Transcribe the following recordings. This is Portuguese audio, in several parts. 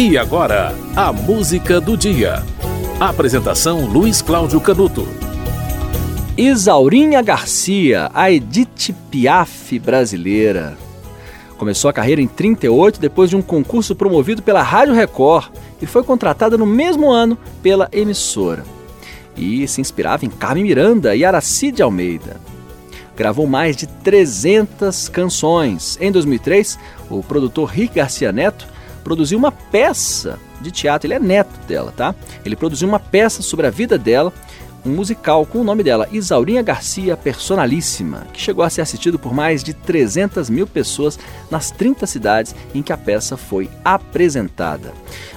E agora, a música do dia. Apresentação Luiz Cláudio Canuto. Isaurinha Garcia, a Edith Piaf brasileira. Começou a carreira em 38 depois de um concurso promovido pela Rádio Record e foi contratada no mesmo ano pela emissora. E se inspirava em Carmen Miranda e Aracide Almeida. Gravou mais de 300 canções. Em 2003, o produtor Rick Garcia Neto produziu uma peça de teatro. Ele é neto dela, tá? Ele produziu uma peça sobre a vida dela, um musical com o nome dela, Isaurinha Garcia Personalíssima, que chegou a ser assistido por mais de 300 mil pessoas nas 30 cidades em que a peça foi apresentada.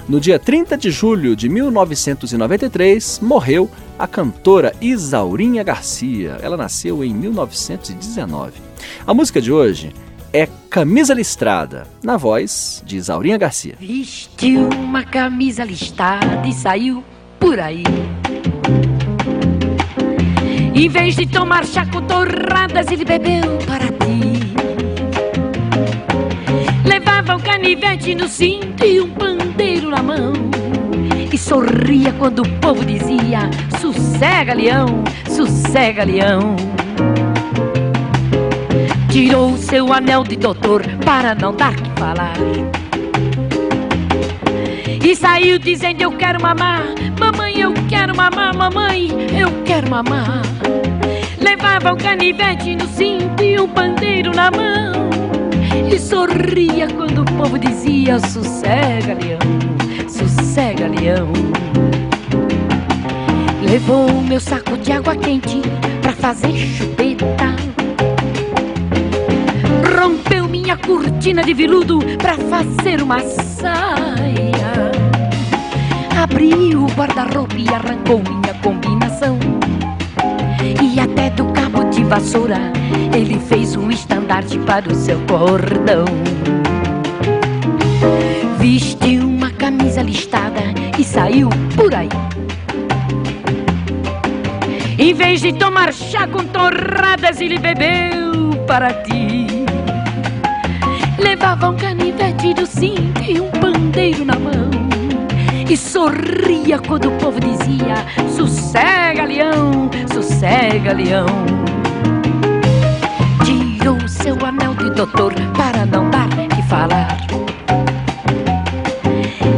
No dia 30 de julho de 1993, morreu a cantora Isaurinha Garcia. Ela nasceu em 1919. A música de hoje é Camisa Listrada, na voz de Isaurinha Garcia. Vestiu uma camisa listrada e saiu por aí. Em vez de tomar chá com torradas, ele bebeu para ti. Levava um canivete no cinto e um pandeiro na mão. E sorria quando o povo dizia: Sossega, leão, sossega, leão. Tirou seu anel de doutor para não dar que falar. E saiu dizendo: Eu quero mamar, mamãe, eu quero mamar, mamãe, eu quero mamar. Levava um canivete no cinto e um pandeiro na mão. E sorria quando o povo dizia: Sossega, leão, sossega, leão. Levou meu saco de água quente pra fazer chupeta minha cortina de veludo pra fazer uma saia. Abriu o guarda-roupa e arrancou minha combinação. E até do cabo de vassoura ele fez um estandarte para o seu cordão. Vestiu uma camisa listada e saiu por aí. Em vez de tomar chá com torradas, ele bebeu para ti. Levava um canivete do cinto e um pandeiro na mão. E sorria quando o povo dizia: Sossega, leão, sossega, leão. Tirou seu anel de doutor para não dar que falar.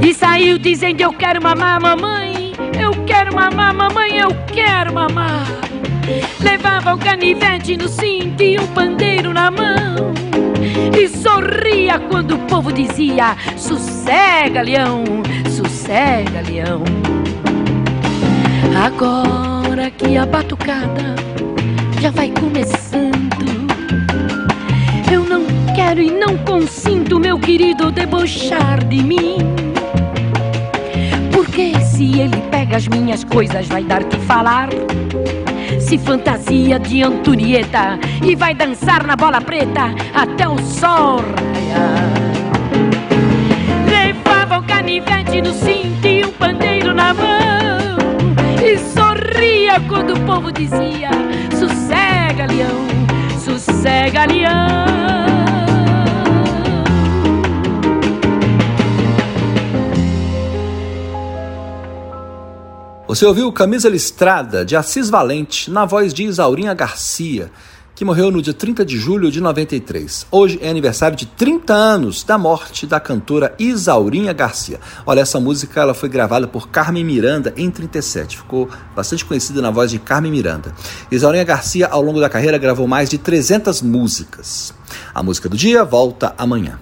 E saiu dizendo: Eu quero mamar, mamãe. Eu quero mamar, mamãe, eu quero mamar. Levava um canivete no cinto e um pandeiro na mão e sorria quando o povo dizia: Sossega, leão, sossega, leão. Agora que a batucada já vai começando, eu não quero e não consinto, meu querido, debochar de mim. Porque se ele pega as minhas coisas, vai dar que falar se fantasia de Antonieta e vai dançar na bola preta até o sol raiar. Levava o canivete no cinto e um pandeiro na mão e sorria quando o povo dizia: Sossega, leão, sossega, leão. Você ouviu Camisa Listrada, de Assis Valente, na voz de Isaurinha Garcia, que morreu no dia 30 de julho de 93. Hoje é aniversário de 30 anos da morte da cantora Isaurinha Garcia. Olha, essa música ela foi gravada por Carmen Miranda em 37. Ficou bastante conhecida na voz de Carmen Miranda. Isaurinha Garcia, ao longo da carreira, gravou mais de 300 músicas. A música do dia volta amanhã.